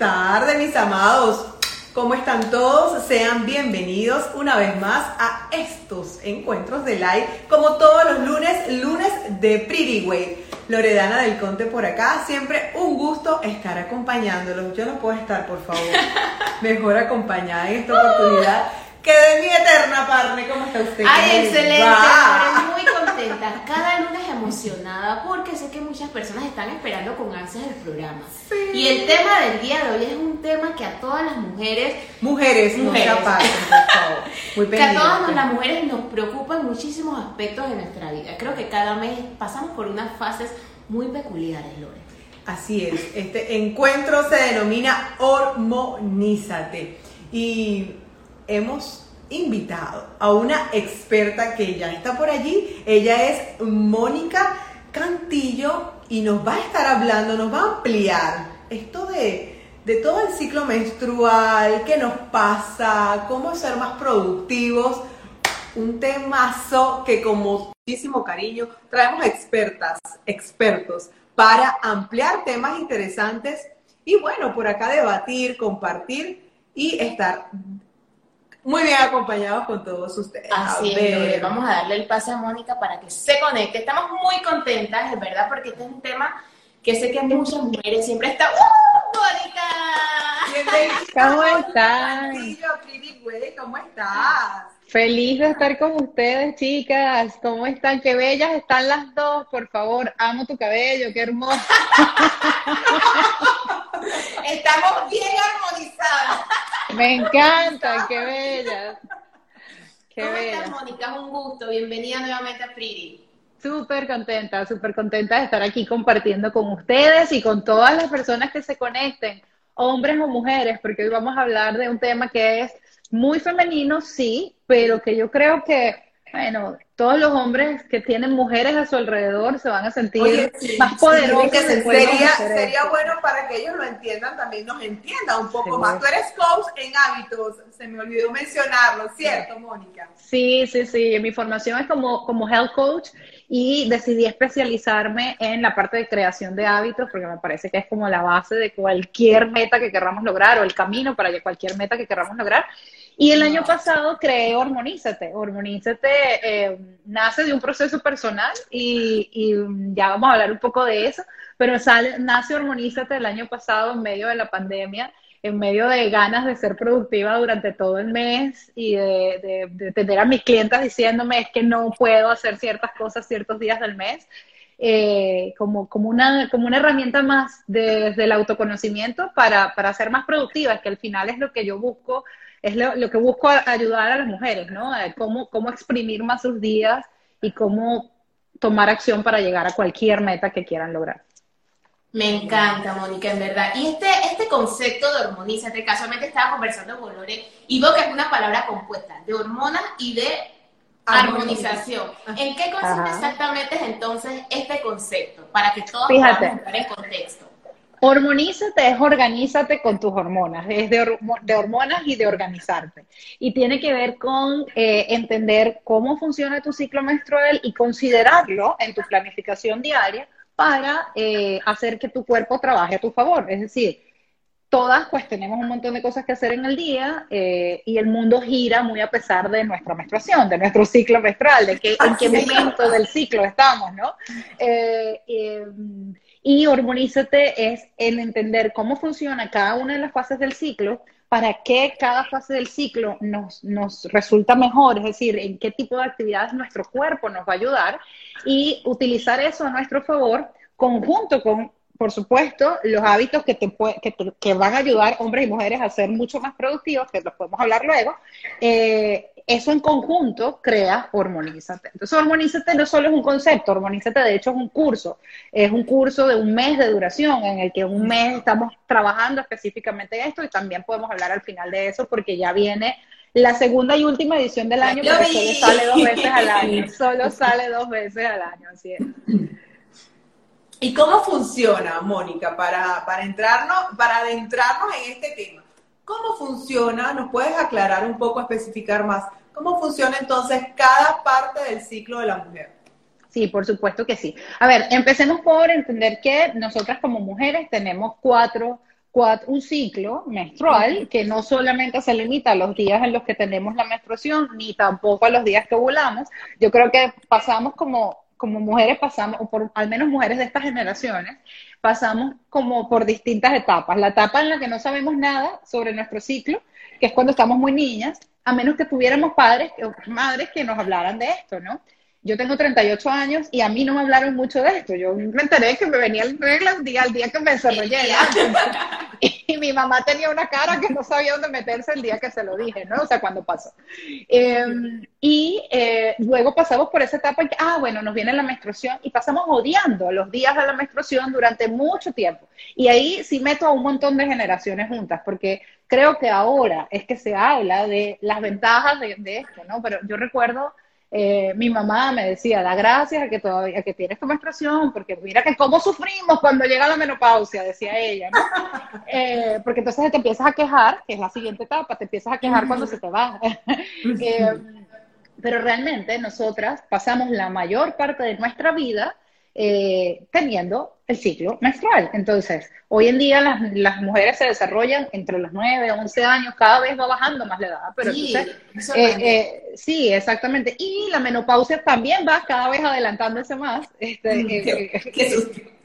tardes, mis amados. ¿Cómo están todos? Sean bienvenidos una vez más a estos encuentros de live, como todos los lunes, lunes de Pretty Way. Loredana del Conte por acá, siempre un gusto estar acompañándolos. Yo no puedo estar, por favor, mejor acompañada en esta oportunidad que de mi eterna partner. ¿Cómo está usted? Ay, excelente, muy contenta, cada lunes emocionada porque sé que muchas personas están esperando con ansias el programa. Sí. Y el tema del día de hoy es un tema que a todas las mujeres, Mujeres, Mujeres. por favor. Muy que a todas las mujeres nos preocupan muchísimos aspectos de nuestra vida. Creo que cada mes pasamos por unas fases muy peculiares, Lore. Así es, este encuentro se denomina Hormonízate y hemos invitado a una experta que ya está por allí. Ella es Mónica Cantillo y nos va a estar hablando, nos va a ampliar esto de, de todo el ciclo menstrual, qué nos pasa, cómo ser más productivos. Un temazo que con muchísimo cariño traemos expertas, expertos para ampliar temas interesantes y bueno, por acá debatir, compartir y estar muy bien acompañados con todos ustedes. Así A es. Vamos a darle el pase a Mónica para que se conecte. Estamos muy contentas, es verdad, porque este es un tema que sé que muchas mujeres siempre están. ¡Uh, Mónica! ¿Cómo Way, ¿cómo estás? Feliz de estar con ustedes, chicas. ¿Cómo están? Qué bellas están las dos, por favor. Amo tu cabello, qué hermoso. Estamos bien armonizadas. Me encantan, qué bellas. Qué ¿Cómo bellas. estás, Mónica? Un gusto. Bienvenida nuevamente a Pretty. Súper contenta, súper contenta de estar aquí compartiendo con ustedes y con todas las personas que se conecten, hombres o mujeres, porque hoy vamos a hablar de un tema que es muy femenino, sí, pero que yo creo que, bueno, todos los hombres que tienen mujeres a su alrededor se van a sentir Oye, sí, más sí, poderosos. que sería, sería bueno para que ellos lo entiendan, también nos entiendan un poco Sí. más. Tú eres coach en hábitos, se me olvidó mencionarlo, ¿cierto, Mónica? Sí, sí, sí. Mi formación es como, como health coach y decidí especializarme en la parte de creación de hábitos porque me parece que es como la base de cualquier meta que queramos lograr o el camino para cualquier meta que queramos lograr. Y el año pasado creé Hormonízate. Hormonízate eh, nace de un proceso personal y, y ya vamos a hablar un poco de eso, pero sale, nace Hormonízate el año pasado en medio de la pandemia en medio de ganas de ser productiva durante todo el mes y de, de- tener a mis clientas diciéndome es que no puedo hacer ciertas cosas ciertos días del mes, eh, como, como, una, como una herramienta más de- desde el autoconocimiento para, para ser más productiva, que al final es lo que yo busco, es lo, lo que busco ayudar a las mujeres, ¿no? Cómo, cómo exprimir más sus días y cómo tomar acción para llegar a cualquier meta que quieran lograr. Me encanta, Mónica, en verdad. Y este, este concepto de hormonízate, casualmente estaba conversando con Lore y veo que es una palabra compuesta de hormonas y de armonización. ¿En qué consiste Ajá. exactamente es entonces este concepto? Para que todos Fíjate. podamos entrar en contexto. Hormonízate es organízate con tus hormonas, es de, hormo- de hormonas y de organizarte. Y tiene que ver con eh, entender cómo funciona tu ciclo menstrual y considerarlo en tu planificación diaria para eh, hacer que tu cuerpo trabaje a tu favor. Es decir, todas pues tenemos un montón de cosas que hacer en el día eh, y el mundo gira muy a pesar de nuestra menstruación, de nuestro ciclo menstrual, de que, en qué momento del ciclo estamos, ¿no? Eh, eh, y hormonízate es el entender cómo funciona cada una de las fases del ciclo para que cada fase del ciclo nos, nos resulta mejor, es decir, en qué tipo de actividades nuestro cuerpo nos va a ayudar y utilizar eso a nuestro favor conjunto con, por supuesto, los hábitos que, te, que, que van a ayudar hombres y mujeres a ser mucho más productivos, que los podemos hablar luego. Eh, eso en conjunto crea Hormonízate. Entonces, Hormonízate no solo es un concepto, Hormonízate de hecho es un curso. Es un curso de un mes de duración en el que un mes estamos trabajando específicamente esto y también podemos hablar al final de eso porque ya viene la segunda y última edición del año vi. solo sale dos veces al año. Solo sale dos veces al año, así es. ¿Y cómo funciona, Mónica, para, para, entrarnos, para adentrarnos en este tema? ¿Cómo funciona? ¿Nos puedes aclarar un poco, especificar más? ¿Cómo funciona entonces cada parte del ciclo de la mujer? Sí, por supuesto que sí. A ver, empecemos por entender que nosotras como mujeres tenemos cuatro un ciclo menstrual que no solamente se limita a los días en los que tenemos la menstruación, ni tampoco a los días que ovulamos. Yo creo que pasamos como, como mujeres, pasamos, o por al menos mujeres de estas generaciones, pasamos como por distintas etapas. La etapa en la que no sabemos nada sobre nuestro ciclo, que es cuando estamos muy niñas, a menos que tuviéramos padres o madres que nos hablaran de esto, ¿no? Yo tengo 38 años y a mí no me hablaron mucho de esto. Yo me enteré que me venía el regla el día, el día que me desarrollé. Y mi mamá tenía una cara que no sabía dónde meterse el día que se lo dije, ¿no? O sea, cuando pasó. Em, y eh, luego pasamos por esa etapa en que, ah, bueno, nos viene la menstruación y pasamos odiando los días de la menstruación durante mucho tiempo. Y ahí sí meto a un montón de generaciones juntas, porque creo que ahora es que se habla de las ventajas de, de esto, ¿no? Pero yo recuerdo eh, mi mamá me decía, da gracias a que todavía que tienes tu menstruación, porque mira que cómo sufrimos cuando llega la menopausia, decía ella, eh, porque entonces te empiezas a quejar, que es la siguiente etapa, te empiezas a quejar cuando se te va. Eh, pero realmente nosotras pasamos la mayor parte de nuestra vida eh, teniendo el ciclo menstrual. Entonces, hoy en día las, mujeres se desarrollan entre los 9, 11 años, cada vez va bajando más la edad. Pero sí, eh, eh, sí, exactamente. Y la menopausia también va cada vez adelantándose más. Este, mm,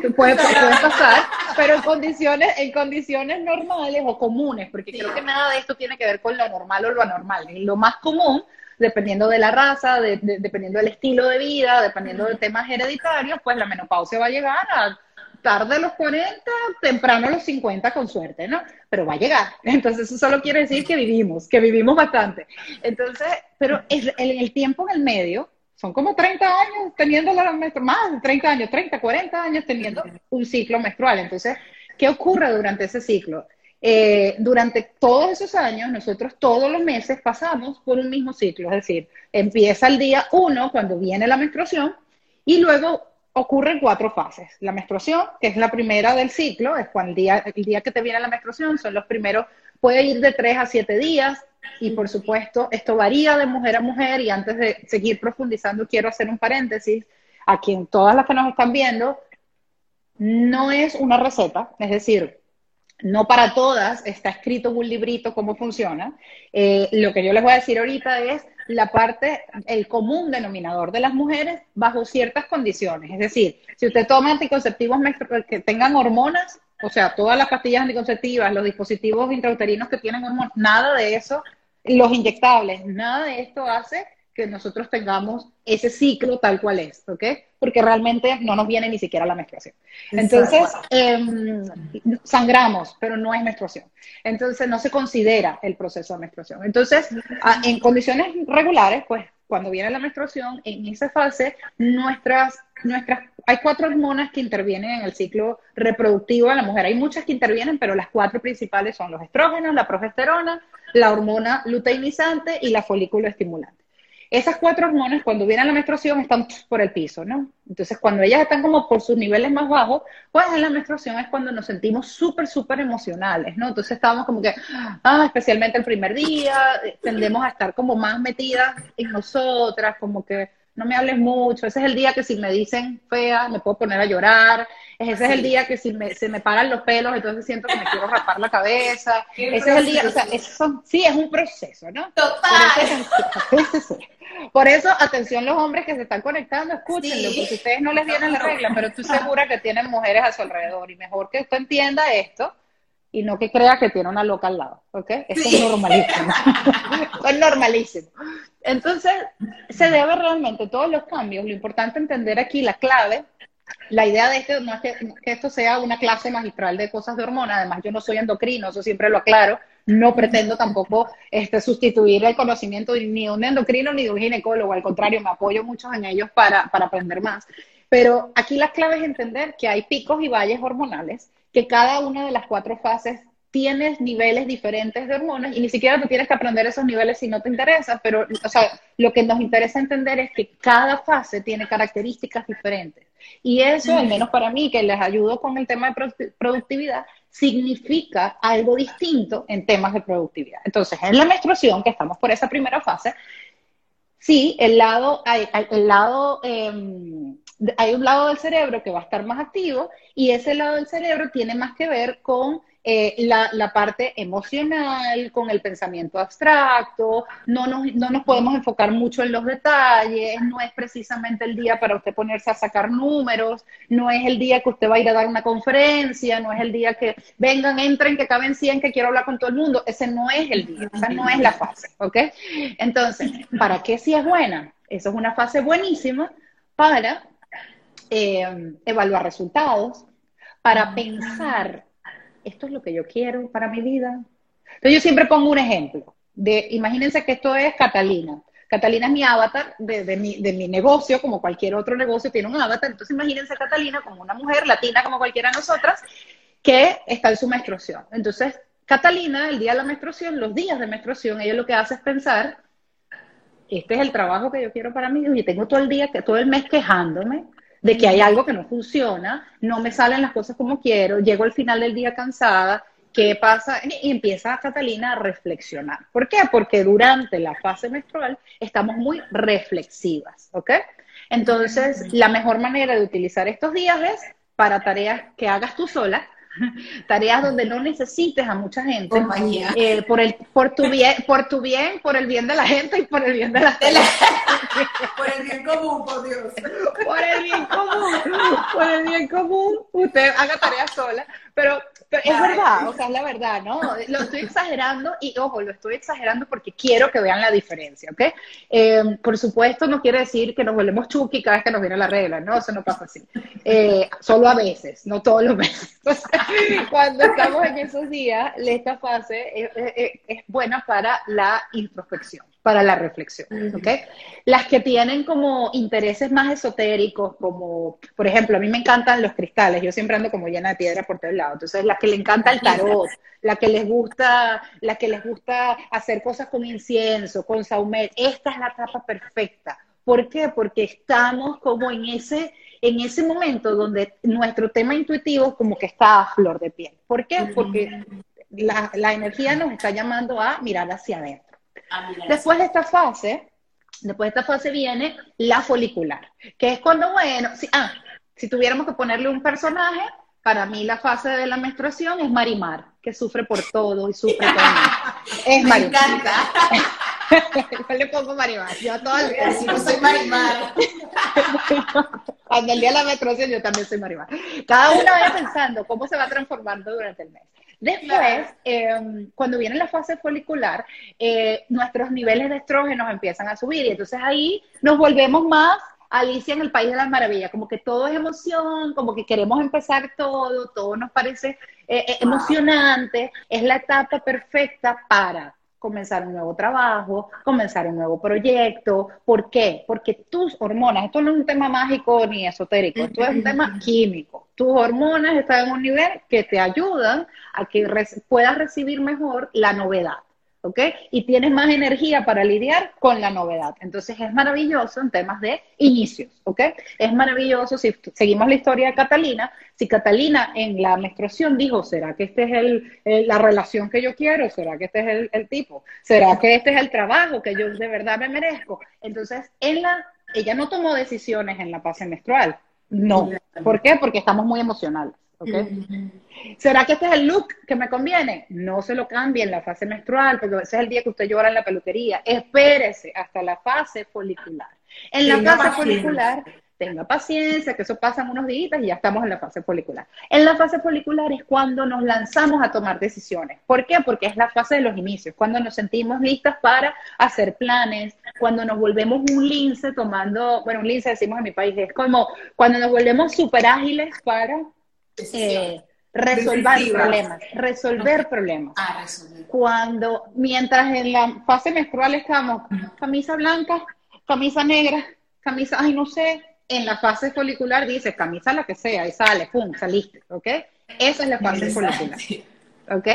que puede, pasar, pero en condiciones, en condiciones normales o comunes, porque creo que nada de esto tiene que ver con lo normal o lo anormal. Lo más común dependiendo de la raza, dependiendo del estilo de vida, dependiendo de temas hereditarios, pues la menopausia va a llegar a tarde los 40, temprano los 50 con suerte, ¿no? Pero va a llegar. Entonces eso solo quiere decir que vivimos, que vivimos bastante. Entonces, pero en el tiempo en el medio, son como 30 años teniendo la menstruación, más de 30 años, 30, 40 años teniendo un ciclo menstrual. Entonces, ¿qué ocurre durante ese ciclo? Eh, durante todos esos años, nosotros todos los meses pasamos por un mismo ciclo, es decir, empieza el día uno cuando viene la menstruación y luego ocurren cuatro fases. La menstruación, que es la primera del ciclo, es cuando el día, el día que te viene la menstruación, son los primeros, puede ir de tres a siete días y por supuesto esto varía de mujer a mujer y antes de seguir profundizando quiero hacer un paréntesis a quien todas las que nos están viendo, no es una receta, es decir, no para todas está escrito en un librito cómo funciona. Eh, lo que yo les voy a decir ahorita es la parte, el común denominador de las mujeres bajo ciertas condiciones. Es decir, si usted toma anticonceptivos que tengan hormonas, o sea, todas las pastillas anticonceptivas, los dispositivos intrauterinos que tienen hormonas, nada de eso, los inyectables, nada de esto hace que nosotros tengamos ese ciclo tal cual es, ¿ok? Porque realmente no nos viene ni siquiera la menstruación. Entonces, em, sangramos, pero no es menstruación. Entonces, no se considera el proceso de menstruación. Entonces, en condiciones regulares, pues, cuando viene la menstruación, en esa fase, nuestras, nuestras, hay cuatro hormonas que intervienen en el ciclo reproductivo de la mujer. Hay muchas que intervienen, pero las cuatro principales son los estrógenos, la progesterona, la hormona luteinizante y la folículo estimulante. Esas cuatro hormonas, cuando viene la menstruación, están por el piso, ¿no? Entonces, cuando ellas están como por sus niveles más bajos, pues en la menstruación es cuando nos sentimos súper, súper emocionales, ¿no? Entonces, estamos como que, ah, especialmente el primer día, tendemos a estar como más metidas en nosotras, como que no me hables mucho. Ese es el día que si me dicen fea, me puedo poner a llorar. Ese es el día que si me, se me paran los pelos, entonces siento que me quiero rapar la cabeza. Ese es el día, o sea, eso, sí, es un proceso, ¿no? Total. Por eso, atención los hombres que se están conectando, escúchenlo, porque ustedes no les vienen la regla, pero estoy segura que tienen mujeres a su alrededor y mejor que usted entienda esto y no que crea que tiene una loca al lado, ¿ok? Eso es normalísimo. es normalísimo. Entonces, se debe realmente todos los cambios. Lo importante entender aquí la clave. La idea de esto no es que, esto sea una clase magistral de cosas de hormonas. Además, yo no soy endocrino, eso siempre lo aclaro. No pretendo tampoco este, sustituir el conocimiento ni de un endocrino ni de un ginecólogo. Al contrario, me apoyo mucho en ellos para, para aprender más. Pero aquí la clave es entender que hay picos y valles hormonales, que cada una de las cuatro fases tienes niveles diferentes de hormonas y ni siquiera te tienes que aprender esos niveles si no te interesa, pero o sea, lo que nos interesa entender es que cada fase tiene características diferentes. Y eso, al menos para mí, que les ayudo con el tema de productividad, significa algo distinto en temas de productividad. Entonces, en la menstruación, que estamos por esa primera fase, sí, el lado, el lado em, hay un lado del cerebro que va a estar más activo y ese lado del cerebro tiene más que ver con eh, la, parte emocional, con el pensamiento abstracto, no nos, no nos podemos enfocar mucho en los detalles, no es precisamente el día para usted ponerse a sacar números, no es el día que usted va a ir a dar una conferencia, no es el día que vengan, entren, que caben 100, que quiero hablar con todo el mundo, ese no es el día, esa no es la fase, ¿ok? Entonces, ¿para qué si es buena? Eso es una fase buenísima para eh, evaluar resultados, para pensar esto es lo que yo quiero para mi vida. Entonces yo siempre pongo un ejemplo. De, imagínense que esto es Catalina. Catalina es mi avatar de, mi, de mi negocio, como cualquier otro negocio tiene un avatar. Entonces imagínense a Catalina como una mujer latina como cualquiera de nosotras que está en su menstruación. Entonces, Catalina, el día de la menstruación, los días de menstruación, ella lo que hace es pensar, este es el trabajo que yo quiero para mí, y tengo todo el día, todo el mes quejándome, de que hay algo que no funciona, no me salen las cosas como quiero, llego al final del día cansada, ¿qué pasa? Y empieza Catalina a reflexionar. ¿Por qué? Porque durante la fase menstrual estamos muy reflexivas, ¿ok? Entonces, la mejor manera de utilizar estos días es para tareas que hagas tú sola, tareas donde no necesites a mucha gente. Eh, por el por tu bien por tu bien por el bien de la gente y por el bien de la gente. Por el bien común por Dios. Por el bien común por el bien común. Usted haga tareas sola pero es verdad, o sea, es la verdad, ¿no? Lo estoy exagerando y, ojo, lo estoy exagerando porque quiero que vean la diferencia, ¿ok? Eh, por supuesto, no quiere decir que nos volvemos chuki cada vez que nos viene la regla, ¿no? Eso no pasa así. Eh, solo a veces, no todos los meses. cuando estamos en esos días, esta fase es buena para la introspección para la reflexión, ¿ok? Las que tienen como intereses más esotéricos, como, por ejemplo, a mí me encantan los cristales, yo siempre ando como llena de piedra por todos lados, entonces las que le encanta el tarot, la que les gusta, la que les gusta hacer cosas con incienso, con saumet, esta es la etapa perfecta. ¿Por qué? Porque estamos como en ese, en ese momento donde nuestro tema intuitivo como que está a flor de piel. ¿Por qué? Porque la, la energía nos está llamando a mirar hacia adentro. Ah, después de esta fase, después de esta fase viene la folicular, que es cuando, bueno, si, ah, si tuviéramos que ponerle un personaje, para mí la fase de la menstruación es Marimar, que sufre por todo y sufre por Es Me encanta. yo le pongo Marimar. Yo todo el soy Marimar. Cuando el día de la menstruación yo también soy Marimar. Cada una vez pensando cómo se va transformando durante el mes. Después, em, cuando viene la fase folicular, eh, nuestros niveles de estrógenos empiezan a subir y entonces ahí nos volvemos más Alicia en el País de las Maravillas, como que todo es emoción, como que queremos empezar todo, todo nos parece eh, eh, emocionante, es la etapa perfecta para comenzar un nuevo trabajo, comenzar un nuevo proyecto. ¿Por qué? Porque tus hormonas, esto no es un tema mágico ni esotérico, esto es un tema químico. Tus hormonas están en un nivel que te ayudan a que puedas recibir mejor la novedad. ¿Ok? Y tienes más energía para lidiar con la novedad. Entonces es maravilloso en temas de inicios, ¿ok? Es maravilloso si seguimos la historia de Catalina, si Catalina en la menstruación dijo, ¿será que este es el, la relación que yo quiero? ¿Será que este es el, el, tipo? ¿Será que este es el trabajo que yo de verdad me merezco? Entonces, en la, ella no tomó decisiones en la fase menstrual. No. ¿Por qué? Porque estamos muy emocionales. ¿Será que este es el look que me conviene? No se lo cambie en la fase menstrual, porque ese es el día que usted llora en la peluquería. Espérese hasta la fase folicular. En la fase folicular, tenga paciencia, que eso pasan unos días y ya estamos en la fase folicular. En la fase folicular es cuando nos lanzamos a tomar decisiones. ¿Por qué? Porque es la fase de los inicios, cuando nos sentimos listas para hacer planes, cuando nos volvemos un lince tomando, bueno, un lince decimos en mi país, es como cuando nos volvemos súper ágiles para eh, resolver problemas, resolver problemas. Ah, resolver. Cuando, mientras en la fase menstrual estamos, camisa blanca, camisa negra, camisa, ay, no sé, en la fase folicular dice camisa la que sea y sale, pum, saliste, ¿ok? Esa es la fase folicular. ¿Ok?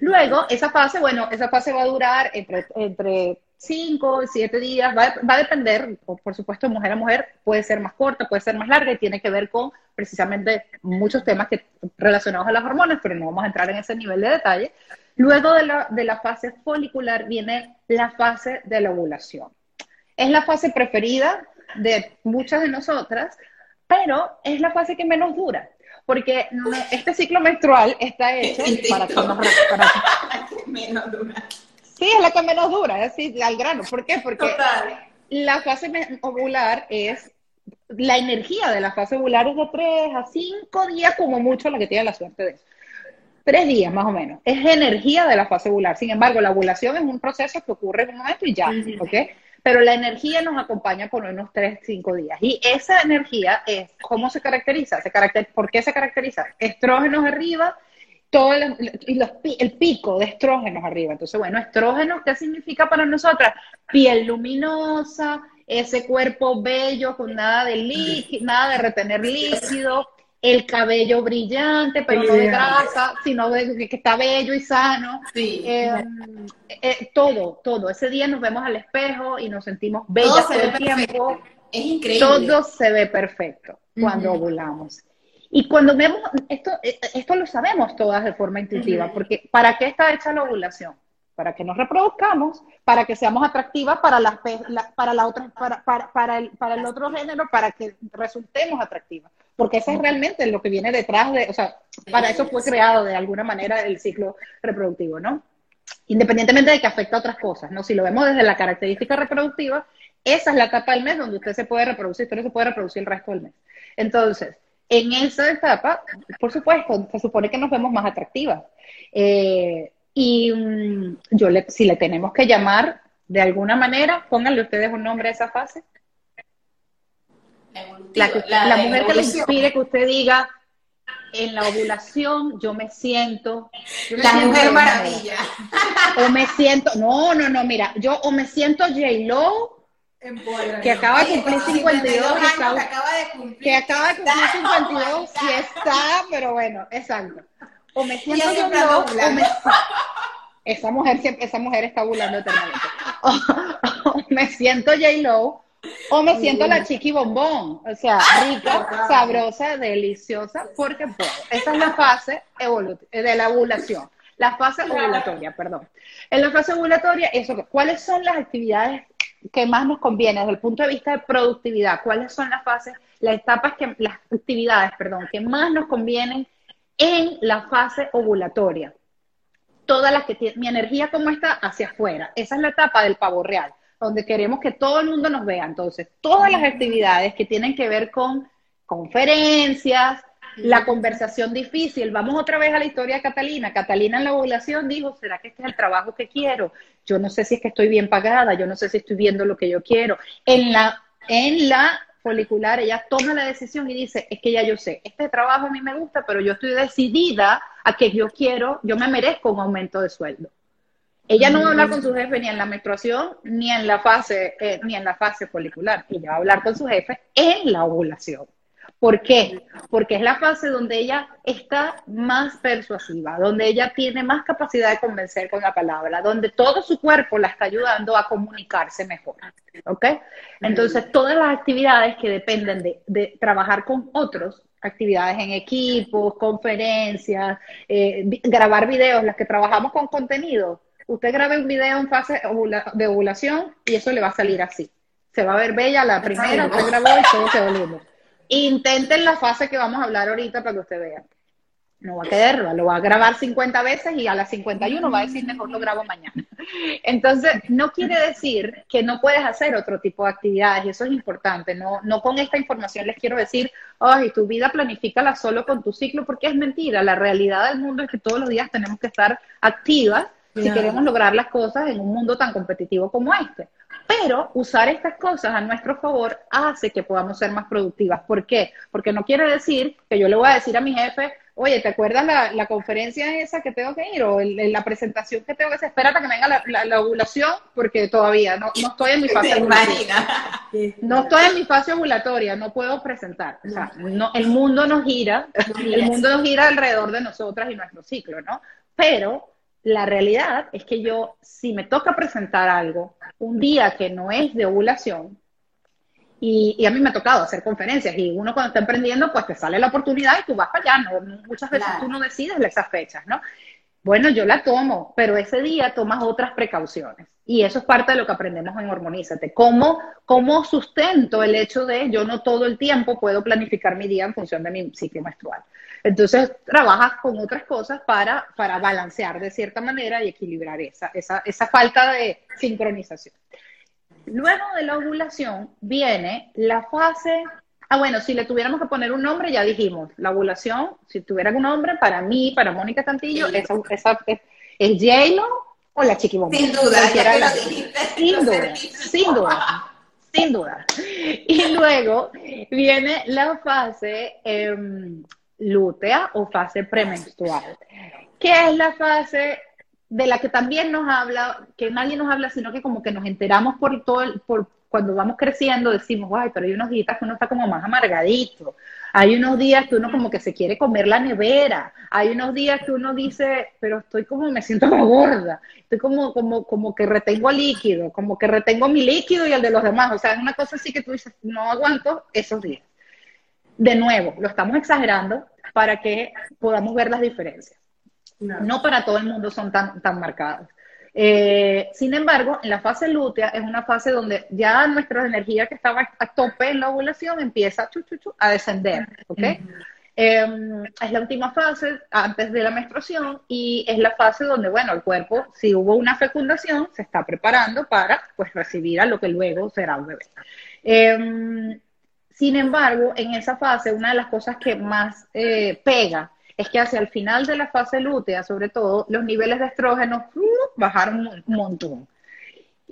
Luego, esa fase, bueno, esa fase va a durar entre, entre 5, 7 días, va, va, a depender, por supuesto, mujer a mujer, puede ser más corta, puede ser más larga y tiene que ver con precisamente muchos temas que, relacionados a las hormonas, pero no vamos a entrar en ese nivel de detalle. Luego de la, de la fase folicular viene la fase de la ovulación. Es la fase preferida de muchas de nosotras pero es la fase que menos dura, porque este ciclo menstrual está hecho para que nos... Para... menos dura. Sí, es la que menos dura, es así, al grano. ¿Por qué? Porque la fase ovular es la energía de la fase ovular es de 3 a 5 días como mucho la que tiene la suerte de eso. Tres días más o menos. Es energía de la fase ovular. Sin embargo, la ovulación es un proceso que ocurre en un momento y ya, ¿ok? Pero la energía nos acompaña por unos 3, 5 días. Y esa energía es, ¿cómo se caracteriza? Se ¿Por qué se caracteriza? Estrógenos arriba, todo el, el pico de estrógenos arriba. Entonces, bueno, estrógenos, ¿qué significa para nosotras? Piel luminosa, ese cuerpo bello con nada de líquido, nada de retener líquido, el cabello brillante, pero no de grasa, sino de, que está bello y sano. Eh, eh, todo, todo. Ese día nos vemos al espejo y nos sentimos bellas todo, el tiempo. Es increíble. Todo se ve perfecto cuando ovulamos. Y cuando vemos, esto, eh, esto lo sabemos todas de forma intuitiva, porque ¿para qué está hecha la ovulación? para que nos reproduzcamos, para que seamos atractivas para, las, para, la otra, para, para, para, el, para el otro género, para que resultemos atractivas. Porque eso es realmente lo que viene detrás de, o sea, para eso fue creado de alguna manera el ciclo reproductivo, ¿no? Independientemente de que afecta a otras cosas, ¿no? Si lo vemos desde la característica reproductiva, esa es la etapa del mes donde usted se puede reproducir, usted no se puede reproducir el resto del mes. Entonces, en esa etapa, por supuesto, se supone que nos vemos más atractivas. Eh, y mm, yo le, si le tenemos que llamar de alguna manera, pónganle ustedes un nombre a esa fase. La, mujer que le inspire que usted diga, en la ovulación yo me siento... la mujer maravilla. O me siento, no, no, no, mira, yo o me siento J-Lo, que acaba de cumplir 52, que, acaba, de cumplir, que acaba de cumplir 52 y está, pero bueno, exacto o me siento yo esa mujer esa mujer está burlando eternamente. O, me siento J Lo o me siento la chiqui bombón, o sea, rica, sabrosa, deliciosa, porque puedo. Esa es la fase de la ovulación, la fase ovulatoria, perdón. En la fase ovulatoria, eso, ¿cuáles son las actividades que más nos conviene desde el punto de vista de productividad? ¿Cuáles son las fases, las etapas que, las actividades, perdón, que más nos convienen en la fase ovulatoria. Todas las que tienen, mi energía como está hacia afuera. Esa es la etapa del pavo real, donde queremos que todo el mundo nos vea. Entonces, todas las actividades que tienen que ver con conferencias, la conversación difícil. Vamos otra vez a la historia de Catalina. Catalina en la ovulación dijo, ¿será que este es el trabajo que quiero? Yo no sé si es que estoy bien pagada, yo no sé si estoy viendo lo que yo quiero. En la, en la folicular, ella toma la decisión y dice, es que ya yo sé, este trabajo a mí me gusta, pero yo estoy decidida a que yo quiero, yo me merezco un aumento de sueldo. Ella no va a hablar con su jefe ni en la menstruación, ni en la fase, eh, ni en la fase folicular. Ella va a hablar con su jefe en la ovulación. ¿Por qué? Porque es la fase donde ella está más persuasiva, donde ella tiene más capacidad de convencer con la palabra, donde todo su cuerpo la está ayudando a comunicarse mejor. ¿Ok? Entonces, todas las actividades que dependen de, trabajar con otros, actividades en equipos, conferencias, eh, grabar videos, las que trabajamos con contenido, usted grabe un video en fase de ovulación y eso le va a salir así. Se va a ver bella la primera, usted grabó y todo se va Intenten la fase que vamos a hablar ahorita para que usted vea. No va a quedar, lo va a grabar 50 veces y a las 51 va a decir mejor lo grabo mañana. Entonces, no quiere decir que no puedes hacer otro tipo de actividades y eso es importante. No, no con esta información les quiero decir, ay, tu vida planifícala solo con tu ciclo porque es mentira. La realidad del mundo es que todos los días tenemos que estar activas si queremos lograr las cosas en un mundo tan competitivo como este. Pero usar estas cosas a nuestro favor hace que podamos ser más productivas. ¿Por qué? Porque no quiere decir que yo le voy a decir a mi jefe, oye, ¿te acuerdas la, conferencia esa que tengo que ir? O la presentación que tengo que hacer, espérate que venga la, ovulación, porque todavía no, estoy en mi fase ovulatoria. No estoy en mi fase ovulatoria, no puedo presentar. O sea, no, el mundo nos gira, el mundo nos gira alrededor de nosotras y nuestro ciclo, ¿no? Pero la realidad es que yo, si me toca presentar algo un día que no es de ovulación, y, a mí me ha tocado hacer conferencias, y uno cuando está emprendiendo, pues te sale la oportunidad y tú vas para allá, ¿no? Muchas veces tú no decides esas fechas, ¿no? Bueno, yo la tomo, pero ese día tomas otras precauciones. Y eso es parte de lo que aprendemos en Hormonízate. ¿Cómo, ¿Cómo sustento el hecho de yo no todo el tiempo puedo planificar mi día en función de mi ciclo menstrual? Entonces, trabajas con otras cosas para, para balancear de cierta manera y equilibrar esa, esa, esa falta de sincronización. Luego de la ovulación viene la fase Ah, bueno, si le tuviéramos que poner un nombre, ya dijimos, la ovulación, si tuviera un nombre, para mí, para Mónica Tantillo, esa, esa, es, es o la Chiquibomba. Sin duda, ya la, sin duda, sin duda, sin duda. Y luego viene la fase em, lútea o fase premenstrual, que es la fase de la que también nos habla, que nadie nos habla, sino que como que nos enteramos por todo el, por, cuando vamos creciendo decimos, ay, pero hay unos días que uno está como más amargadito, hay unos días que uno como que se quiere comer la nevera, hay unos días que uno dice, pero estoy como, me siento como gorda, estoy como, como, como que retengo líquido, como que retengo mi líquido y el de los demás, o sea, es una cosa así que tú dices, no aguanto esos días. De nuevo, lo estamos exagerando para que podamos ver las diferencias. No, no para todo el mundo son tan, tan marcadas. Eh, sin embargo, en la fase lútea es una fase donde ya nuestra energía que estaba a tope en la ovulación empieza a descender, ¿ok? Em, es la última fase antes de la menstruación y es la fase donde, bueno, el cuerpo, si hubo una fecundación, se está preparando para, pues, recibir a lo que luego será un bebé. Em, sin embargo, en esa fase, una de las cosas que más eh, pega es que hacia el final de la fase lútea, sobre todo, los niveles de estrógeno uh, bajaron un montón.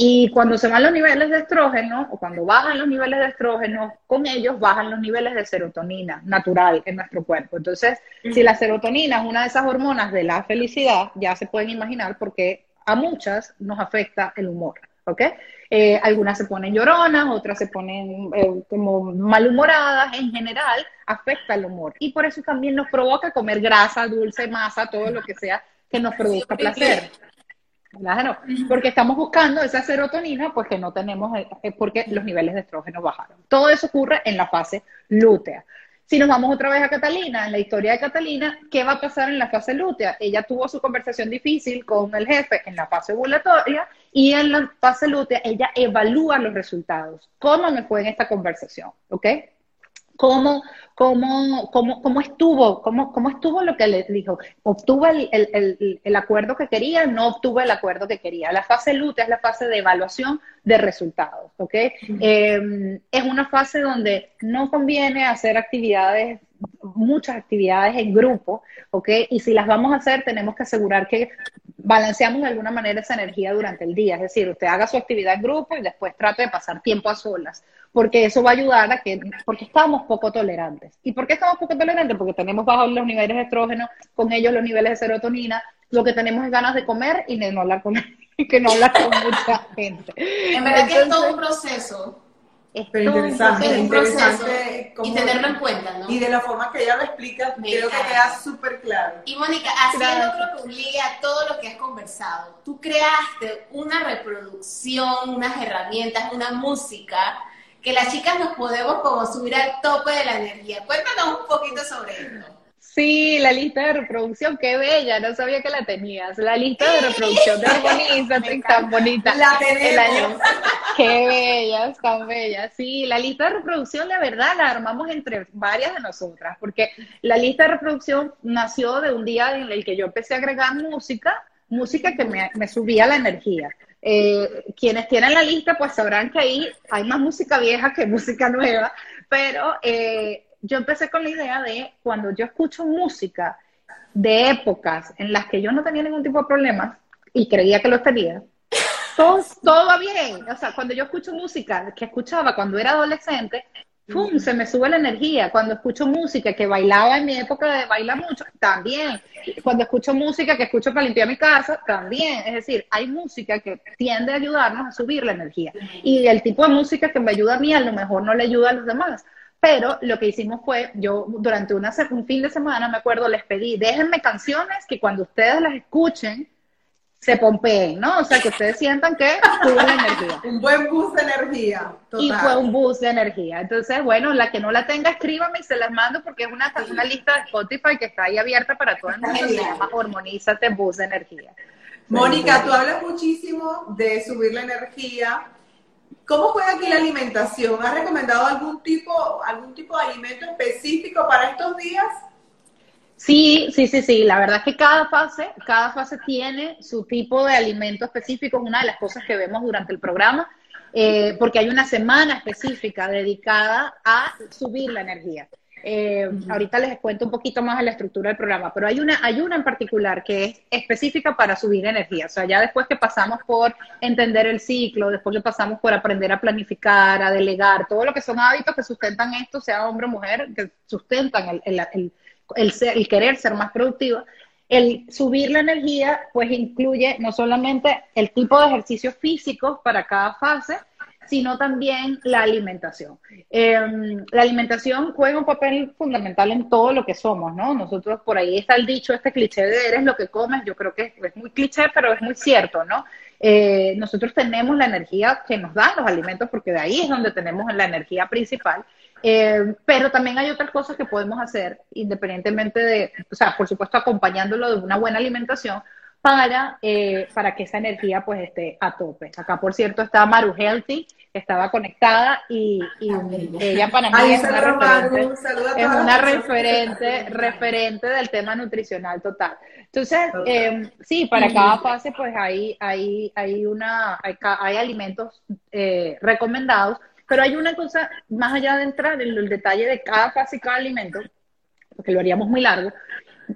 Y cuando se van los niveles de estrógeno, o cuando bajan los niveles de estrógeno, con ellos bajan los niveles de serotonina natural en nuestro cuerpo. Entonces, si la serotonina es una de esas hormonas de la felicidad, ya se pueden imaginar por qué a muchas nos afecta el humor. ¿Ok? Eh, algunas se ponen lloronas, otras se ponen eh, como malhumoradas, en general afecta el humor. Y por eso también nos provoca comer grasa, dulce, masa, todo lo que sea que nos produzca placer. Claro, porque estamos buscando esa serotonina, pues que no tenemos, eh, porque los niveles de estrógeno bajaron. Todo eso ocurre en la fase lútea. Si nos vamos otra vez a Catalina, en la historia de Catalina, ¿qué va a pasar en la fase lútea? Ella tuvo su conversación difícil con el jefe en la fase ovulatoria y en la fase lútea ella evalúa los resultados. ¿Cómo me fue en esta conversación? ¿Ok? ¿Cómo, cómo, cómo, cómo estuvo? Cómo, ¿Cómo estuvo lo que le dijo? ¿Obtuve el, el, el, acuerdo que quería? ¿No obtuve el acuerdo que quería? La fase lútea es la fase de evaluación de resultados, ¿ok? Em, es una fase donde no conviene hacer actividades, muchas actividades en grupo, ¿ok? Y si las vamos a hacer, tenemos que asegurar que balanceamos de alguna manera esa energía durante el día. Es decir, usted haga su actividad en grupo y después trate de pasar tiempo a solas, porque eso va a ayudar a que, porque estamos poco tolerantes. ¿Y por qué estamos poco tolerantes? Porque tenemos bajos los niveles de estrógeno, con ellos los niveles de serotonina, lo que tenemos es ganas de comer y de no hablar con que no hablar con mucha gente. En verdad que es todo un proceso. Es Pero interesante, interesante y tenerlo en cuenta, ¿no? Y de la forma que ella lo explica, creo que queda súper claro. Y Mónica, haciendo creo que un ligue a todo lo que has conversado, tú creaste una reproducción, unas herramientas, una música que las chicas nos podemos como subir al tope de la energía. Cuéntanos un poquito sobre esto. Sí, la lista de reproducción, qué bella, no sabía que la tenías. La lista de reproducción de Armonía, tan bonita. La tenemos. qué bella, tan bella. Sí, la lista de reproducción, la verdad, la armamos entre varias de nosotras, porque la lista de reproducción nació de un día en el que yo empecé a agregar música, música que me, me subía la energía. Eh, quienes tienen la lista, pues sabrán que ahí hay más música vieja que música nueva, pero... Eh, yo empecé con la idea de cuando yo escucho música de épocas en las que yo no tenía ningún tipo de problemas y creía que los tenía, todo, todo va bien. O sea, cuando yo escucho música que escuchaba cuando era adolescente, ¡pum! se me sube la energía. Cuando escucho música que bailaba en mi época de bailar mucho, también. Cuando escucho música que escucho para limpiar mi casa, también. Es decir, hay música que tiende a ayudarnos a subir la energía. Y el tipo de música que me ayuda a mí, a lo mejor no le ayuda a los demás. Pero lo que hicimos fue, yo durante una, un fin de semana, me acuerdo, les pedí, déjenme canciones que cuando ustedes las escuchen, se pompeen, ¿no? O sea, que ustedes sientan que tuvo la energía. un buen bus de energía. Y fue un bus de energía. Entonces, bueno, la que no la tenga, escríbame y se las mando porque es una, una lista de Spotify que está ahí abierta para todo el mundo. Se llama Hormonízate Bus de Energía. Mónica, tú hablas muchísimo de subir la energía. ¿Cómo juega aquí la alimentación? ¿Has recomendado algún tipo, algún tipo de alimento específico para estos días? Sí, sí, sí, sí. La verdad es que cada fase, cada fase tiene su tipo de alimento específico. Es una de las cosas que vemos durante el programa, eh, porque hay una semana específica dedicada a subir la energía. Eh, ahorita les cuento un poquito más de la estructura del programa, pero hay una, hay una en particular que es específica para subir energía. O sea, ya después que pasamos por entender el ciclo, después que pasamos por aprender a planificar, a delegar, todo lo que son hábitos que sustentan esto, sea hombre o mujer, que sustentan el, el, el, querer ser más productiva, el subir la energía, pues incluye no solamente el tipo de ejercicios físicos para cada fase, sino también la alimentación. Em, la alimentación juega un papel fundamental en todo lo que somos, ¿no? Nosotros, por ahí está el dicho, este cliché de eres lo que comes, yo creo que es muy cliché, pero es muy cierto, ¿no? Eh, nosotros tenemos la energía que nos dan los alimentos, porque de ahí es donde tenemos la energía principal. Eh, pero también hay otras cosas que podemos hacer, independientemente de, o sea, por supuesto, acompañándolo de una buena alimentación, para, eh, para que esa energía pues esté a tope. Acá, por cierto, está Maru Healthy, estaba conectada y, ella para mí es una referente, es una referente, referente del tema nutricional total. Entonces, eh, sí, para cada fase pues hay, hay, hay, una, hay, hay alimentos eh, recomendados, pero hay una cosa, más allá de entrar en el detalle de cada fase y cada alimento, porque lo haríamos muy largo,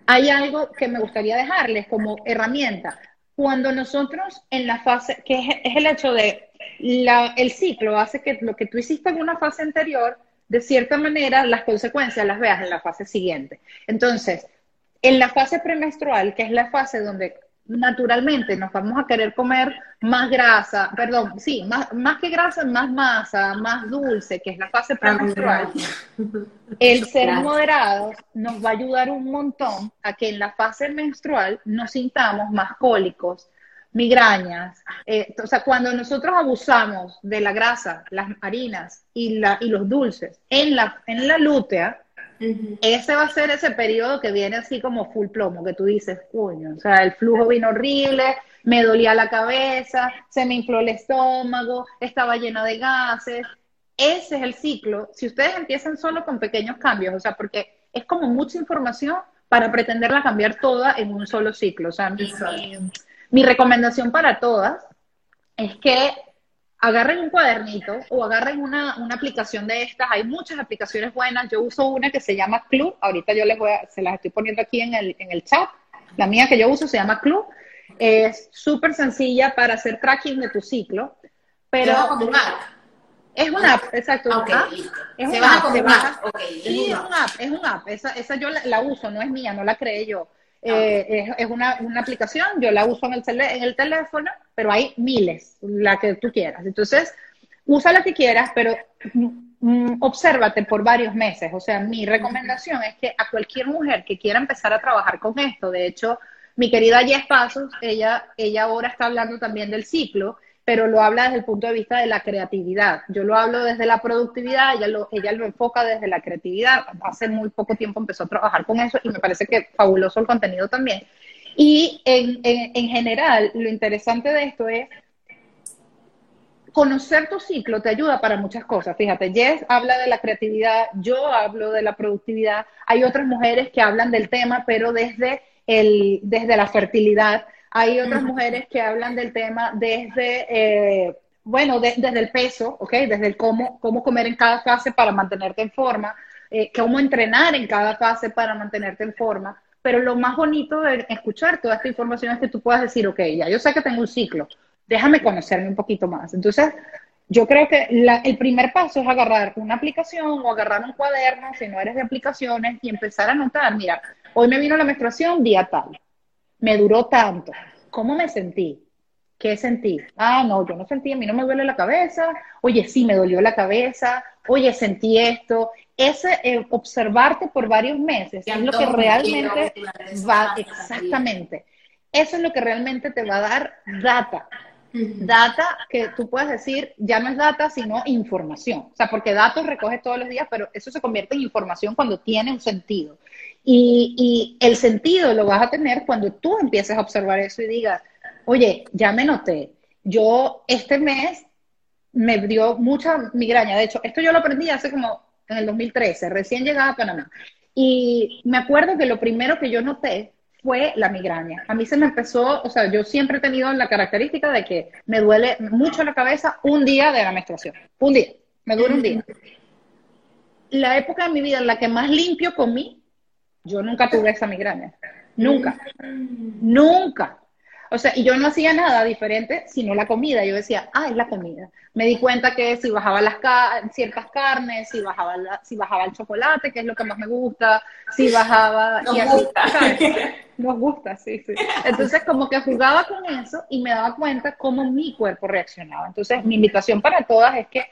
hay algo que me gustaría dejarles como herramienta. Cuando nosotros en la fase, que es, el hecho de la, el ciclo hace que lo que tú hiciste en una fase anterior, de cierta manera, las consecuencias las veas en la fase siguiente. Entonces, en la fase premenstrual, que es la fase donde naturalmente nos vamos a querer comer más grasa, perdón, sí, más, más que grasa, más masa, más dulce, que es la fase premenstrual, el ser moderados nos va a ayudar un montón a que en la fase menstrual nos sintamos más cólicos, migrañas. Eh, o sea, cuando nosotros abusamos de la grasa, las harinas y, la, y los dulces en la, en la lútea, ese va a ser ese periodo que viene así como full plomo, que tú dices, coño, o sea, el flujo vino horrible, me dolía la cabeza, se me infló el estómago, estaba llena de gases. Ese es el ciclo. Si ustedes empiezan solo con pequeños cambios, o sea, porque es como mucha información para pretenderla cambiar toda en un solo ciclo. O sea, mi, mi recomendación para todas es que agarren un cuadernito o agarren una, aplicación de estas. Hay muchas aplicaciones buenas. Yo uso una que se llama Club. Ahorita yo les voy a, se las estoy poniendo aquí en el, en el chat. La mía que yo uso se llama Club. Es súper sencilla para hacer tracking de tu ciclo. Pero como un app. Es una app, exacto. Es una app. Sí, es una app, es una app. Esa, esa yo la, uso, no es mía, no la creé yo. Eh, es, una, una, aplicación, yo la uso en el, en el teléfono, pero hay miles, la que tú quieras. Entonces, usa la que quieras, pero mm, mm, obsérvate por varios meses. O sea, mi recomendación es que a cualquier mujer que quiera empezar a trabajar con esto, de hecho, mi querida Jess Pasos, ella, ella ahora está hablando también del ciclo pero lo habla desde el punto de vista de la creatividad. Yo lo hablo desde la productividad, ella lo, ella lo enfoca desde la creatividad. Hace muy poco tiempo empezó a trabajar con eso y me parece que fabuloso el contenido también. Y en, en, general, lo interesante de esto es conocer tu ciclo te ayuda para muchas cosas. Fíjate, Jess habla de la creatividad, yo hablo de la productividad, hay otras mujeres que hablan del tema, pero desde, el, desde la fertilidad. Hay otras mujeres que hablan del tema desde, eh, bueno, desde el peso, ¿ok? Desde el cómo, cómo comer en cada fase para mantenerte en forma, eh, cómo entrenar en cada fase para mantenerte en forma. Pero lo más bonito de escuchar toda esta información es que tú puedas decir, ok, ya yo sé que tengo un ciclo, déjame conocerme un poquito más. Entonces, yo creo que el primer paso es agarrar una aplicación o agarrar un cuaderno, si no eres de aplicaciones, y empezar a anotar, mira, hoy me vino la menstruación día tal me duró tanto. ¿Cómo me sentí? ¿Qué sentí? Ah, no, yo no sentí, a mí no me duele la cabeza. Oye, sí, me dolió la cabeza. Oye, sentí esto. Ese eh, observarte por varios meses es lo que realmente va, exactamente. Eso es lo que realmente te va a dar data. Data que tú puedes decir, ya no es data, sino información. O sea, porque datos recoges todos los días, pero eso se convierte en información cuando tiene un sentido. Y, el sentido lo vas a tener cuando tú empieces a observar eso y digas, Oye, ya me noté. Yo este mes me dio mucha migraña. De hecho, esto yo lo aprendí hace como en el 2013, recién llegada a Panamá. Y me acuerdo que lo primero que yo noté fue la migraña. A mí se me empezó, o sea, yo siempre he tenido la característica de que me duele mucho la cabeza un día de la menstruación. Un día, me duele un día. La época de mi vida en la que más limpio comí, yo nunca tuve esa migraña. Nunca. Nunca. O sea, y yo no hacía nada diferente sino la comida. Yo decía, ah, es la comida. Me di cuenta que si bajaba las ciertas carnes, si bajaba, si bajaba el chocolate, que es lo que más me gusta, si bajaba... Nos gusta. Nos gusta, sí, sí. Entonces, como que jugaba con eso y me daba cuenta cómo mi cuerpo reaccionaba. Entonces, mi invitación para todas es que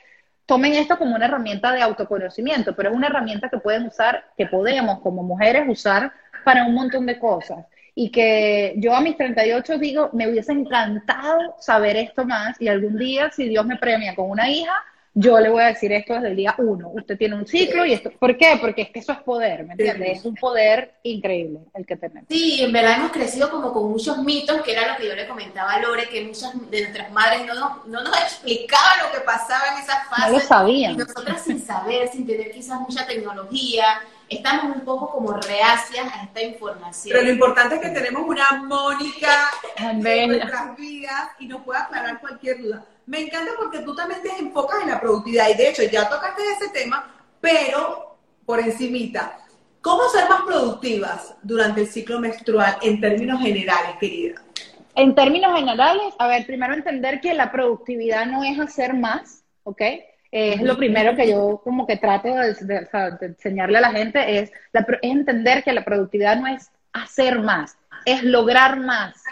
tomen esto como una herramienta de autoconocimiento, pero es una herramienta que pueden usar, que podemos como mujeres usar para un montón de cosas. Y que yo a mis 38 digo, me hubiese encantado saber esto más y algún día, si Dios me premia con una hija, yo le voy a decir esto desde el día uno. Usted tiene un ciclo y esto. ¿Por qué? Porque es que eso es poder, ¿me entiendes? Es un poder increíble el que tenemos. Sí, en verdad hemos crecido como con muchos mitos, que era lo que yo le comentaba a Lore, que muchas de nuestras madres no nos, no nos explicaban lo que pasaba en esa fase. No lo sabían. Y nosotras sin saber, sin tener quizás mucha tecnología, estamos un poco como reacias a esta información. Pero lo importante es que tenemos una Mónica en nuestras vidas y nos puede aclarar cualquier duda. Me encanta porque tú también te enfocas en la productividad y de hecho ya tocaste ese tema, pero por encimita. ¿Cómo ser más productivas durante el ciclo menstrual en términos generales, querida? En términos generales, a ver, primero entender que la productividad no es hacer más, ¿ok? es lo primero que yo como que trato de, enseñarle a la gente, es, es entender que la productividad no es hacer más, es lograr más,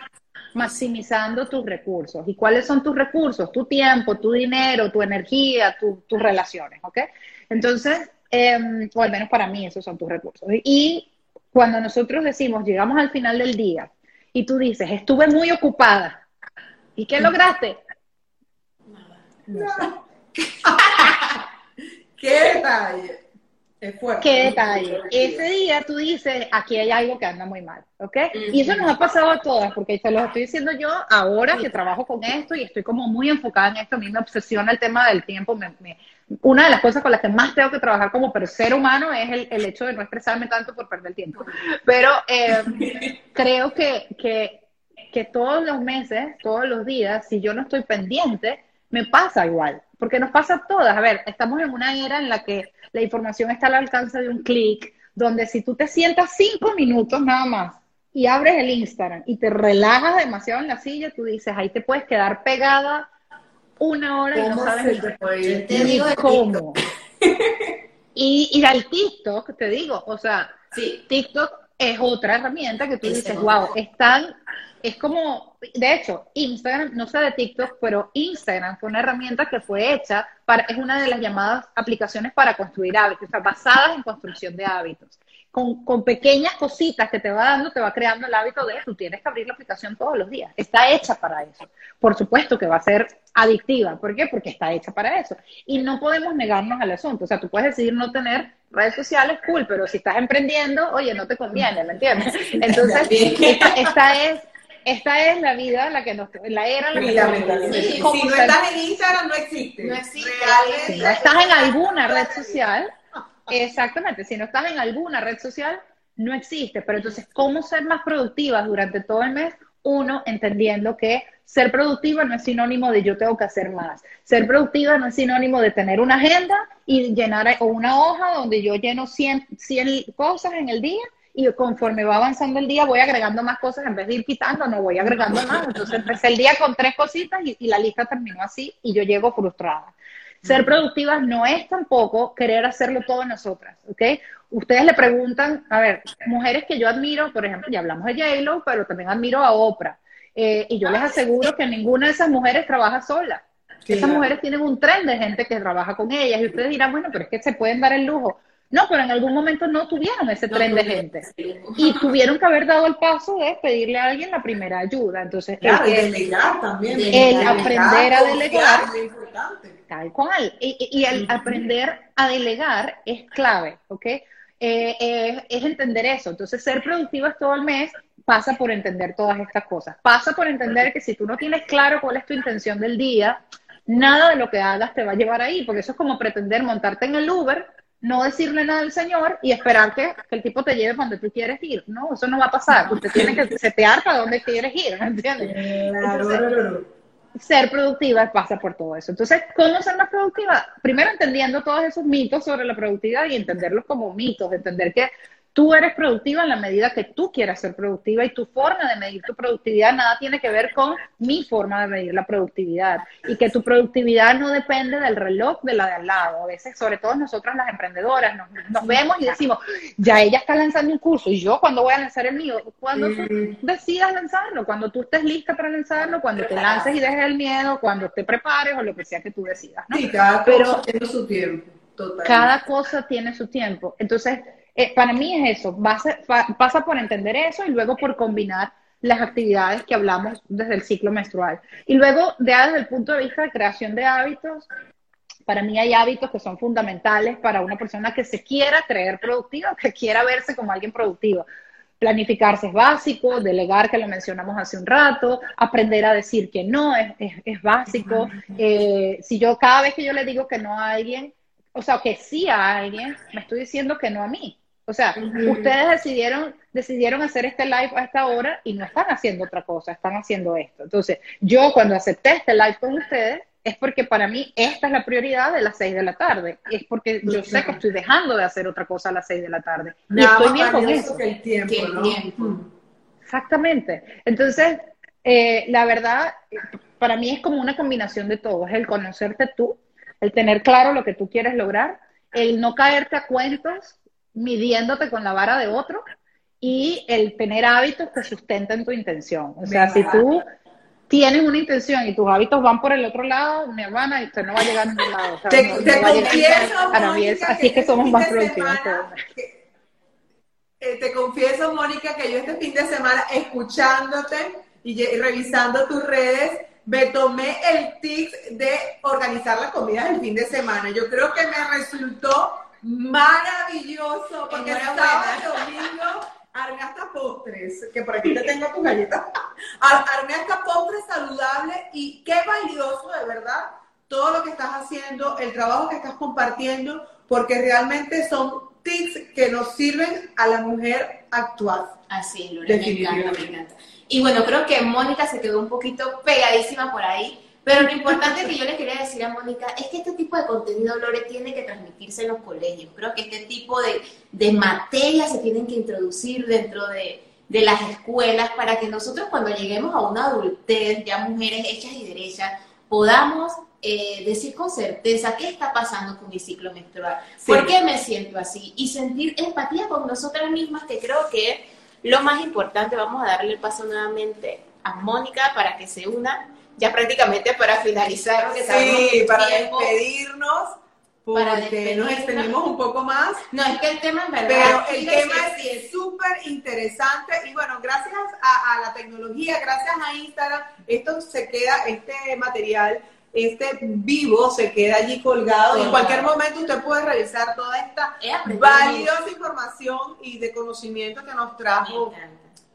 maximizando tus recursos. ¿Y cuáles son tus recursos? Tu tiempo, tu dinero, tu energía, tus relaciones, ¿ok? Entonces, em, o al menos para mí esos son tus recursos. Y cuando nosotros decimos, llegamos al final del día y tú dices, estuve muy ocupada, ¿y qué lograste? Nada. ¡Qué detalle! Es fuerte. Qué detalle. Ese día tú dices, aquí hay algo que anda muy mal, ¿ok? Y eso nos ha pasado a todas, porque te lo estoy diciendo yo ahora que trabajo con esto y estoy como muy enfocada en esto. A mí me obsesiona el tema del tiempo. una de las cosas con las que más tengo que trabajar como ser humano es el, hecho de no expresarme tanto por perder tiempo. Pero eh, creo que, que, que todos los meses, todos los días, si yo no estoy pendiente, me pasa igual porque nos pasa a todas. A ver, estamos en una era en la que la información está al alcance de un clic, donde si tú te sientas cinco minutos nada más y abres el Instagram y te relajas demasiado en la silla, tú dices, ahí te puedes quedar pegada una hora y no sabes ni cómo. y, y al TikTok, te digo, o sea, sí. TikTok es otra herramienta que tú dices, wow, están es como, de hecho, Instagram, no sé de TikTok, pero Instagram fue una herramienta que fue hecha para, es una de las llamadas aplicaciones para construir hábitos, o sea, basadas en construcción de hábitos. Con, con, pequeñas cositas que te va dando, te va creando el hábito de tú tienes que abrir la aplicación todos los días. Está hecha para eso. Por supuesto que va a ser adictiva. ¿Por qué? Porque está hecha para eso. Y no podemos negarnos al asunto. O sea, tú puedes decidir no tener redes sociales, cool, pero si estás emprendiendo, oye, no te conviene, ¿me entiendes? Entonces, esta es esta es la vida, la que nos, la era la que nos Si no estás en Instagram, no existe. No existe. Si no estás en alguna red social, exactamente, si no estás en alguna red social, no existe. Pero entonces, ¿cómo ser más productivas durante todo el mes? Uno, entendiendo que ser productiva no es sinónimo de yo tengo que hacer más. Ser productiva no es sinónimo de tener una agenda y llenar o una hoja donde yo lleno 100, 100 cosas en el día y conforme va avanzando el día voy agregando más cosas en vez de ir quitando, no voy agregando más. Entonces empecé el día con tres cositas y, la lista terminó así y yo llego frustrada. Ser productivas no es tampoco querer hacerlo todo nosotras, ¿ok? Ustedes le preguntan, a ver, mujeres que yo admiro, por ejemplo, ya hablamos de J-Lo, pero también admiro a Oprah. Eh, y yo les aseguro que ninguna de esas mujeres trabaja sola. Esas mujeres tienen un tren de gente que trabaja con ellas y ustedes dirán, bueno, pero es que se pueden dar el lujo. No, pero en algún momento no tuvieron ese tren de gente. Y tuvieron que haber dado el paso de pedirle a alguien la primera ayuda. Entonces, claro, el, delegar también. El aprender a delegar. Tal cual. Y, el aprender a delegar es clave, ¿ok? Eh, es entender eso. Entonces, ser productivas todo el mes pasa por entender todas estas cosas. Pasa por entender que si tú no tienes claro cuál es tu intención del día, nada de lo que hagas te va a llevar ahí, porque eso es como pretender montarte en el Uber, no decirle nada al señor y esperar que, el tipo te lleve donde tú quieres ir. No, eso no va a pasar. Usted tiene que setear para dónde quieres ir, ¿me entiendes? ser productiva pasa por todo eso. Entonces, ¿cómo ser más productiva? Primero entendiendo todos esos mitos sobre la productividad y entenderlos como mitos, entender que Tú eres productiva en la medida que tú quieras ser productiva y tu forma de medir tu productividad nada tiene que ver con mi forma de medir la productividad y que tu productividad no depende del reloj de la de al lado. A veces, sobre todo nosotras las emprendedoras, nos, vemos y decimos, ya ella está lanzando un curso y yo cuando voy a lanzar el mío, cuando tú decidas lanzarlo, cuando tú estés lista para lanzarlo, cuando te lances y dejes el miedo, cuando te prepares o lo que sea que tú decidas. ¿no? Sí, cada cosa tiene su tiempo. Cada cosa tiene su tiempo. Entonces, eh, para mí es eso, pasa por entender eso y luego por combinar las actividades que hablamos desde el ciclo menstrual. Y luego, desde el punto de vista de creación de hábitos, para mí hay hábitos que son fundamentales para una persona que se quiera creer productiva, que quiera verse como alguien productivo. Planificarse es básico, delegar, que lo mencionamos hace un rato, aprender a decir que no es, es, básico. Eh, si yo cada vez que yo le digo que no a alguien, o sea, que sí a alguien, me estoy diciendo que no a mí. O sea, ustedes decidieron, decidieron hacer este live a esta hora y no están haciendo otra cosa, están haciendo esto. Entonces, yo cuando acepté este live con ustedes, es porque para mí esta es la prioridad de las seis de la tarde. Es porque yo sé que estoy dejando de hacer otra cosa a las seis de la tarde. y estoy bien con eso. Que el tiempo, Exactamente. Entonces, eh, la verdad, para mí es como una combinación de todo. Es el conocerte tú, el tener claro lo que tú quieres lograr, el no caerte a cuentos midiéndote con la vara de otro y el tener hábitos que sustenten tu intención. O sea, si tú tienes una intención y tus hábitos van por el otro lado, mi hermana, usted no va a llegar a ningún lado. te, confieso, Mónica, así es que somos más productivos. Eh, te confieso, Mónica, que yo este fin de semana, escuchándote y revisando tus redes, me tomé el tip de organizar la comida del fin de semana. Yo creo que me resultó maravilloso, porque el sábado y domingo armé hasta postres, que por aquí te tengo tus galletas. Armé hasta postres saludables y qué valioso de verdad todo lo que estás haciendo, el trabajo que estás compartiendo, porque realmente son tips que nos sirven a la mujer actual. Así Lore, me encanta, me encanta. Y bueno, creo que Mónica se quedó un poquito pegadísima por ahí pero lo importante que yo le quería decir a Mónica es que este tipo de contenido, Lore, tiene que transmitirse en los colegios. Creo que este tipo de, de materias se tienen que introducir dentro de, de las escuelas para que nosotros cuando lleguemos a una adultez, ya mujeres hechas y derechas, podamos eh, decir con certeza qué está pasando con mi ciclo menstrual, por qué me siento así y sentir empatía con nosotras mismas, que creo que es lo más importante. Vamos a darle el paso nuevamente a Mónica para que se una ya prácticamente para finalizar, porque sí, para despedirnos, porque nos extendimos un poco más. No, es que el tema en verdad. Pero el tema es súper interesante y bueno, gracias a, la tecnología, gracias a Instagram, esto se queda, este material este vivo se queda allí colgado y en cualquier momento usted puede revisar toda esta valiosa información y de conocimiento que nos trajo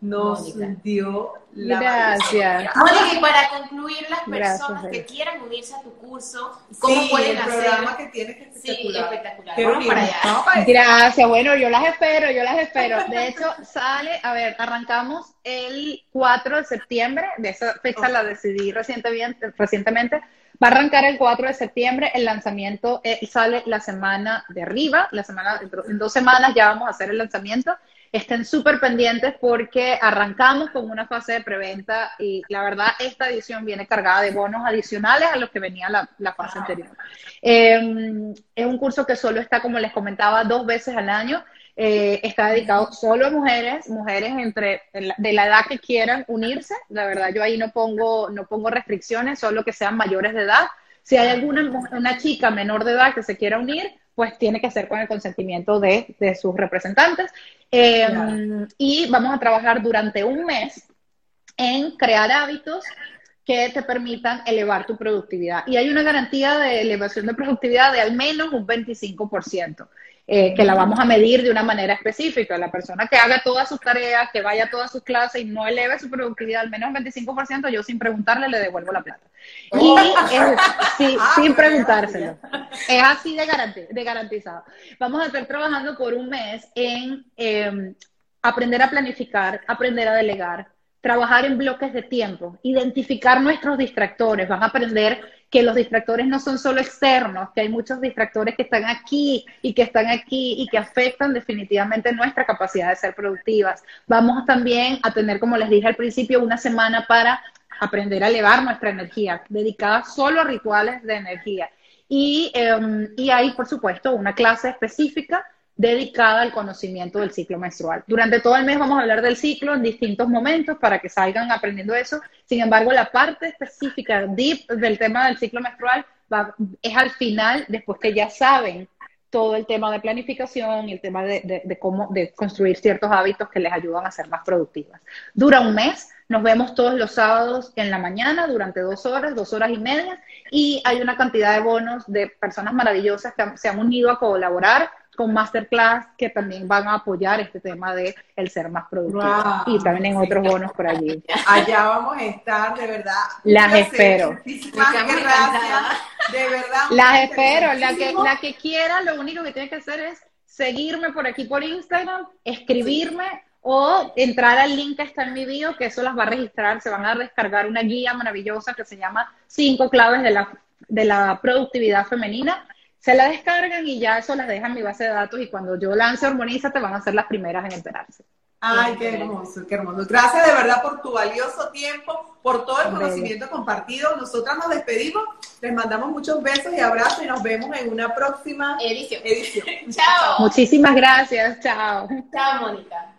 nos dio la Gracias. Mónica, y para concluir, las personas que quieran unirse a tu curso, ¿cómo pueden hacer? el programa que tienes es espectacular. Sí, Vamos para allá. Gracias, bueno, yo las espero, yo las espero. De hecho, sale, a ver, arrancamos el 4 de septiembre, de esa fecha la decidí recientemente, recientemente. Va a arrancar el 4 de septiembre, el lanzamiento eh, sale la semana de arriba, la semana, en dos semanas ya vamos a hacer el lanzamiento estén súper pendientes porque arrancamos con una fase de preventa y la verdad esta edición viene cargada de bonos adicionales a los que venía la, fase anterior. Em, es un curso que solo está, como les comentaba, dos veces al año. Eh, está dedicado solo a mujeres, mujeres entre de la edad que quieran unirse. La verdad, yo ahí no pongo, no pongo restricciones, solo que sean mayores de edad. Si hay alguna una chica menor de edad que se quiera unir, pues tiene que ser con el consentimiento de, de sus representantes. Em, y vamos a trabajar durante un mes en crear hábitos que te permitan elevar tu productividad. Y hay una garantía de elevación de productividad de al menos un 25%. Eh, que la vamos a medir de una manera específica. La persona que haga todas sus tareas, que vaya a todas sus clases y no eleve su productividad al menos 25%, yo sin preguntarle le devuelvo la plata. Y oh. sí, ah, sin preguntárselo. Es así de, de garantizado. Vamos a estar trabajando por un mes en em, aprender a planificar, aprender a delegar, trabajar en bloques de tiempo, identificar nuestros distractores, van a aprender que los distractores no son solo externos, que hay muchos distractores que están aquí y que están aquí y que afectan definitivamente nuestra capacidad de ser productivas. Vamos también a tener, como les dije al principio, una semana para aprender a elevar nuestra energía, dedicada solo a rituales de energía. Y, em, y hay, por supuesto, una clase específica dedicada al conocimiento del ciclo menstrual. Durante todo el mes vamos a hablar del ciclo en distintos momentos para que salgan aprendiendo eso. Sin embargo, la parte específica, deep del tema del ciclo menstrual es al final, después que ya saben todo el tema de planificación y el tema de, cómo de construir ciertos hábitos que les ayudan a ser más productivas. Dura un mes, nos vemos todos los sábados en la mañana durante dos horas, dos horas y media, y hay una cantidad de bonos de personas maravillosas que se han unido a colaborar con masterclass que también van a apoyar este tema de el ser más productivo y también en otros bonos por allí. Allá vamos a estar, de verdad. Las espero. Gracias. De verdad. Las espero. La que, la que quiera, lo único que tiene que hacer es seguirme por aquí por Instagram, escribirme o entrar al link que está en mi bio, que eso las va a registrar, se van a descargar una guía maravillosa que se llama Cinco claves de la, de la productividad femenina se la descargan y ya eso las deja en mi base de datos y cuando yo lance te van a ser las primeras en enterarse. Ay, qué hermoso, qué hermoso. Gracias de verdad por tu valioso tiempo, por todo el conocimiento compartido. Nosotras nos despedimos, les mandamos muchos besos y abrazos y nos vemos en una próxima edición. edición. Chao. Muchísimas gracias, chao. Chao, Mónica.